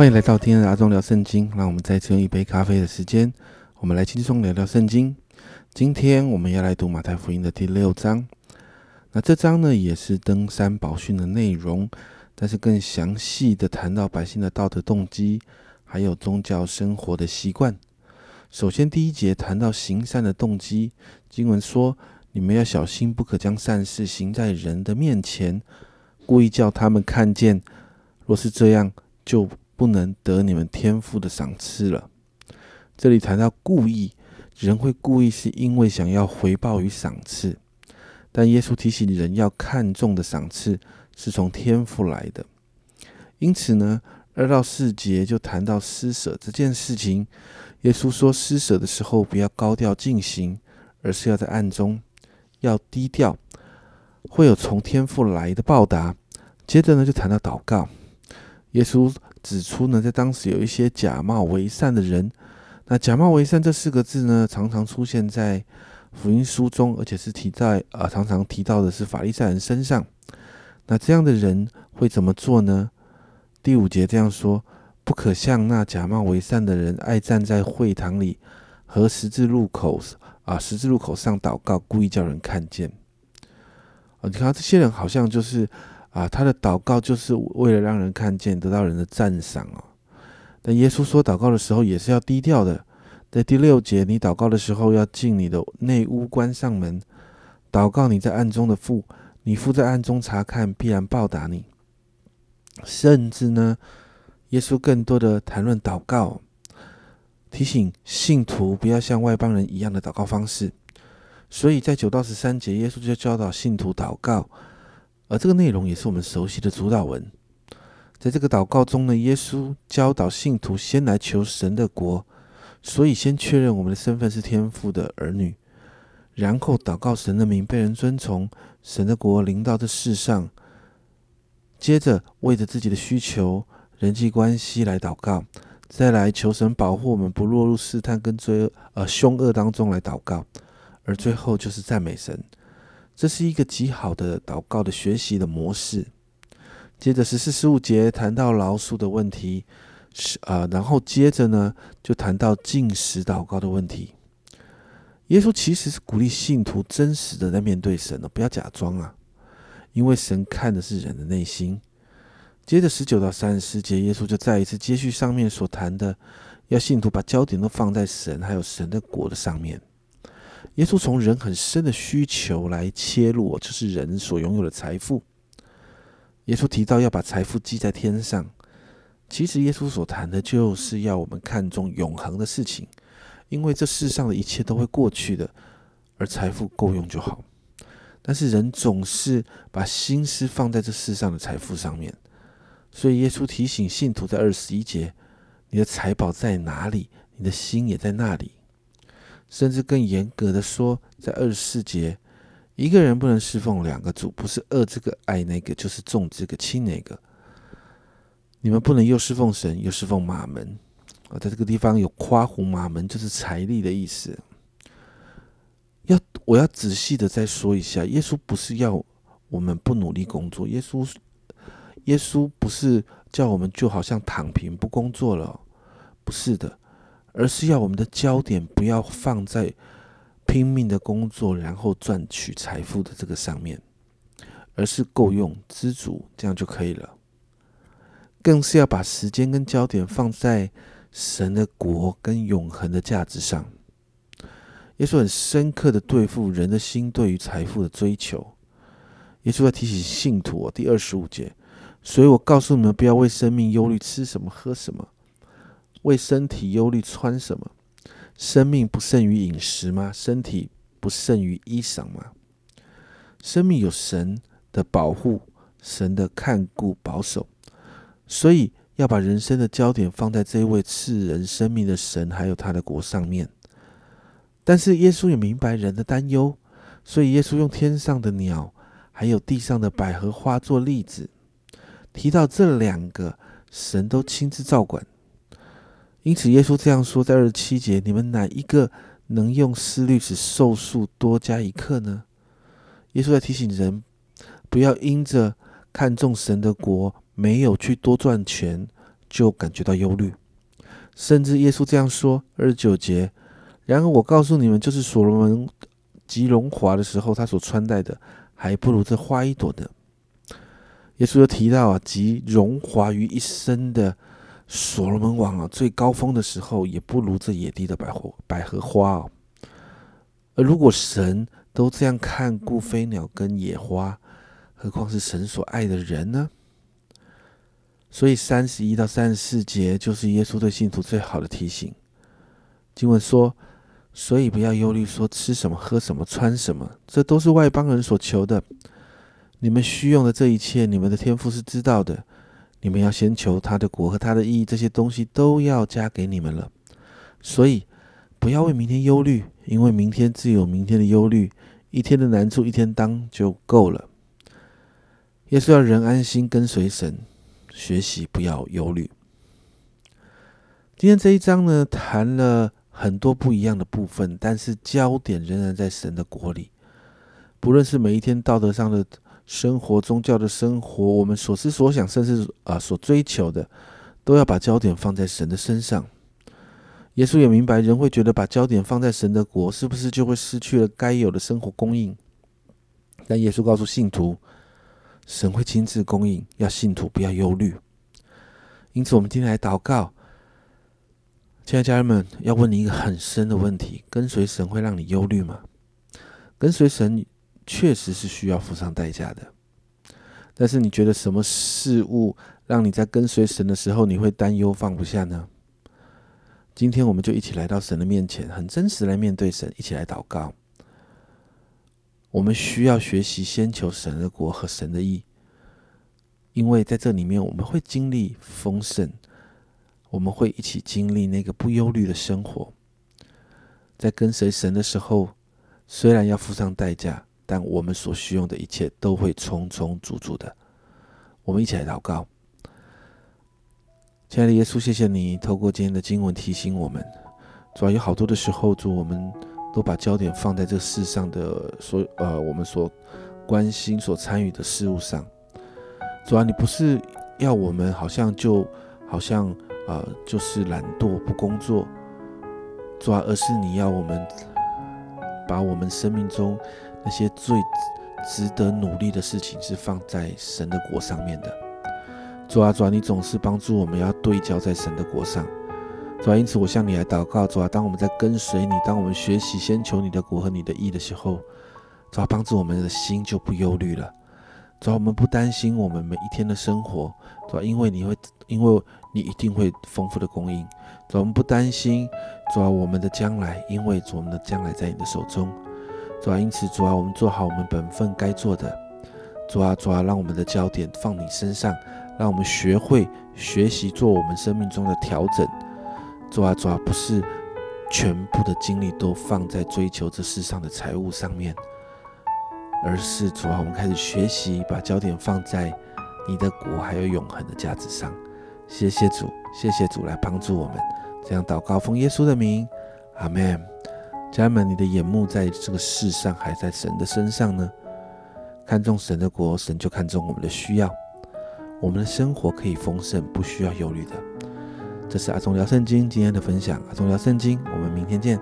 欢迎来到今天的阿忠聊圣经。让我们再次用一杯咖啡的时间，我们来轻松聊聊圣经。今天我们要来读马太福音的第六章。那这章呢，也是登山宝训的内容，但是更详细的谈到百姓的道德动机，还有宗教生活的习惯。首先，第一节谈到行善的动机，经文说：“你们要小心，不可将善事行在人的面前，故意叫他们看见。若是这样，就不能得你们天赋的赏赐了。”这里谈到故意，人会故意是因为想要回报与赏赐。但耶稣提醒人要看重的赏赐是从天赋来的，因此呢，二到四节就谈到施舍这件事情。耶稣说，施舍的时候不要高调进行，而是要在暗中，要低调，会有从天赋来的报答。接着呢，就谈到祷告。耶稣指出呢，在当时有一些假冒为善的人。那假冒为善这四个字呢，常常出现在。福音书中，而且是提在啊，常常提到的是法利赛人身上。那这样的人会怎么做呢？第五节这样说：不可像那假冒为善的人，爱站在会堂里和十字路口啊，十字路口上祷告，故意叫人看见。啊，你看这些人好像就是啊，他的祷告就是为了让人看见，得到人的赞赏哦。但耶稣说，祷告的时候也是要低调的。在第六节，你祷告的时候要进你的内屋，关上门，祷告你在暗中的父，你父在暗中查看，必然报答你。甚至呢，耶稣更多的谈论祷告，提醒信徒不要像外邦人一样的祷告方式。所以在九到十三节，耶稣就教导信徒祷告，而这个内容也是我们熟悉的主导文。在这个祷告中呢，耶稣教导信徒先来求神的国。所以，先确认我们的身份是天父的儿女，然后祷告神的名被人尊崇，神的国临到这世上。接着，为着自己的需求、人际关系来祷告，再来求神保护我们不落入试探跟罪恶呃凶恶当中来祷告，而最后就是赞美神。这是一个极好的祷告的学习的模式。接着十四、十五节谈到老鼠的问题。是啊，然后接着呢，就谈到进食祷告的问题。耶稣其实是鼓励信徒真实的在面对神了，不要假装啊，因为神看的是人的内心。接着十九到三十节，耶稣就再一次接续上面所谈的，要信徒把焦点都放在神还有神的国的上面。耶稣从人很深的需求来切入，就是人所拥有的财富。耶稣提到要把财富积在天上。其实耶稣所谈的就是要我们看重永恒的事情，因为这世上的一切都会过去的，而财富够用就好。但是人总是把心思放在这世上的财富上面，所以耶稣提醒信徒在二十一节：“你的财宝在哪里，你的心也在那里。”甚至更严格的说，在二十四节：“一个人不能侍奉两个主，不是恶这个爱那个，就是重这个轻那个。”你们不能又侍奉神又侍奉马门啊！在这个地方有夸胡马门，就是财力的意思。要我要仔细的再说一下，耶稣不是要我们不努力工作，耶稣耶稣不是叫我们就好像躺平不工作了，不是的，而是要我们的焦点不要放在拼命的工作然后赚取财富的这个上面，而是够用知足，这样就可以了。更是要把时间跟焦点放在神的国跟永恒的价值上。耶稣很深刻的对付人的心对于财富的追求。耶稣要提醒信徒，第二十五节，所以我告诉你们，不要为生命忧虑吃什么喝什么，为身体忧虑穿什么。生命不胜于饮食吗？身体不胜于衣裳吗？生命有神的保护，神的看顾保守。所以要把人生的焦点放在这位赐人生命的神，还有他的国上面。但是耶稣也明白人的担忧，所以耶稣用天上的鸟，还有地上的百合花做例子，提到这两个神都亲自照管。因此耶稣这样说，在二十七节：你们哪一个能用思虑使寿数多加一刻呢？耶稣在提醒人，不要因着看重神的国。没有去多赚钱、就感觉到忧虑，甚至耶稣这样说：二十九节。然而我告诉你们，就是所罗门极荣华的时候，他所穿戴的还不如这花一朵的。耶稣又提到啊，极荣华于一身的所罗门王啊，最高峰的时候也不如这野地的百合百合花哦。而如果神都这样看顾飞鸟跟野花，何况是神所爱的人呢？所以三十一到三十四节就是耶稣对信徒最好的提醒。经文说。所以不要忧虑，说吃什么、喝什么、穿什么，这都是外邦人所求的。你们需用的这一切，你们的天赋是知道的。你们要先求他的国和他的意义，这些东西都要加给你们了。所以不要为明天忧虑，因为明天自有明天的忧虑。一天的难处一天当就够了。耶稣要人安心跟随神，学习不要忧虑。今天这一章呢，谈了。很多不一样的部分，但是焦点仍然在神的国里。不论是每一天道德上的生活、宗教的生活，我们所思所想，甚至啊所追求的，都要把焦点放在神的身上。耶稣也明白，人会觉得把焦点放在神的国，是不是就会失去了该有的生活供应？但耶稣告诉信徒，神会亲自供应，要信徒不要忧虑。因此，我们今天来祷告。亲爱的家人们，要问你一个很深的问题：跟随神会让你忧虑吗？跟随神确实是需要付上代价的，但是你觉得什么事物让你在跟随神的时候你会担忧放不下呢？今天我们就一起来到神的面前，很真实来面对神，一起来祷告。我们需要学习先求神的国和神的义，因为在这里面我们会经历丰盛。我们会一起经历那个不忧虑的生活，在跟随神的时候，虽然要付上代价，但我们所需用的一切都会充充足足的。我们一起来祷告，亲爱的耶稣，谢谢你透过今天的经文提醒我们，主要有好多的时候，主我们都把焦点放在这世上的所呃我们所关心、所参与的事物上。主要你不是要我们好像就好像。呃，就是懒惰不工作，主啊，而是你要我们把我们生命中那些最值得努力的事情是放在神的国上面的。主啊，主啊，你总是帮助我们要对焦在神的国上。主啊，因此我向你来祷告，主啊，当我们在跟随你，当我们学习先求你的国和你的义的时候，主啊，帮助我们的心就不忧虑了。主啊，我们不担心我们每一天的生活，主啊，因为你会，因为。你一定会丰富的供应，主我们不担心，主啊，我们的将来，因为主我们的将来在你的手中，主啊，因此主啊，我们做好我们本分该做的，主啊，主啊，让我们的焦点放你身上，让我们学会学习做我们生命中的调整，主啊，主啊，不是全部的精力都放在追求这世上的财物上面，而是主啊，我们开始学习把焦点放在你的国还有永恒的价值上。谢谢主，谢谢主来帮助我们，这样祷告奉耶稣的名，阿门。家人们，你的眼目在这个世上，还在神的身上呢？看重神的国，神就看重我们的需要。我们的生活可以丰盛，不需要忧虑的。这是阿忠聊圣经今天的分享，阿忠聊圣经，我们明天见。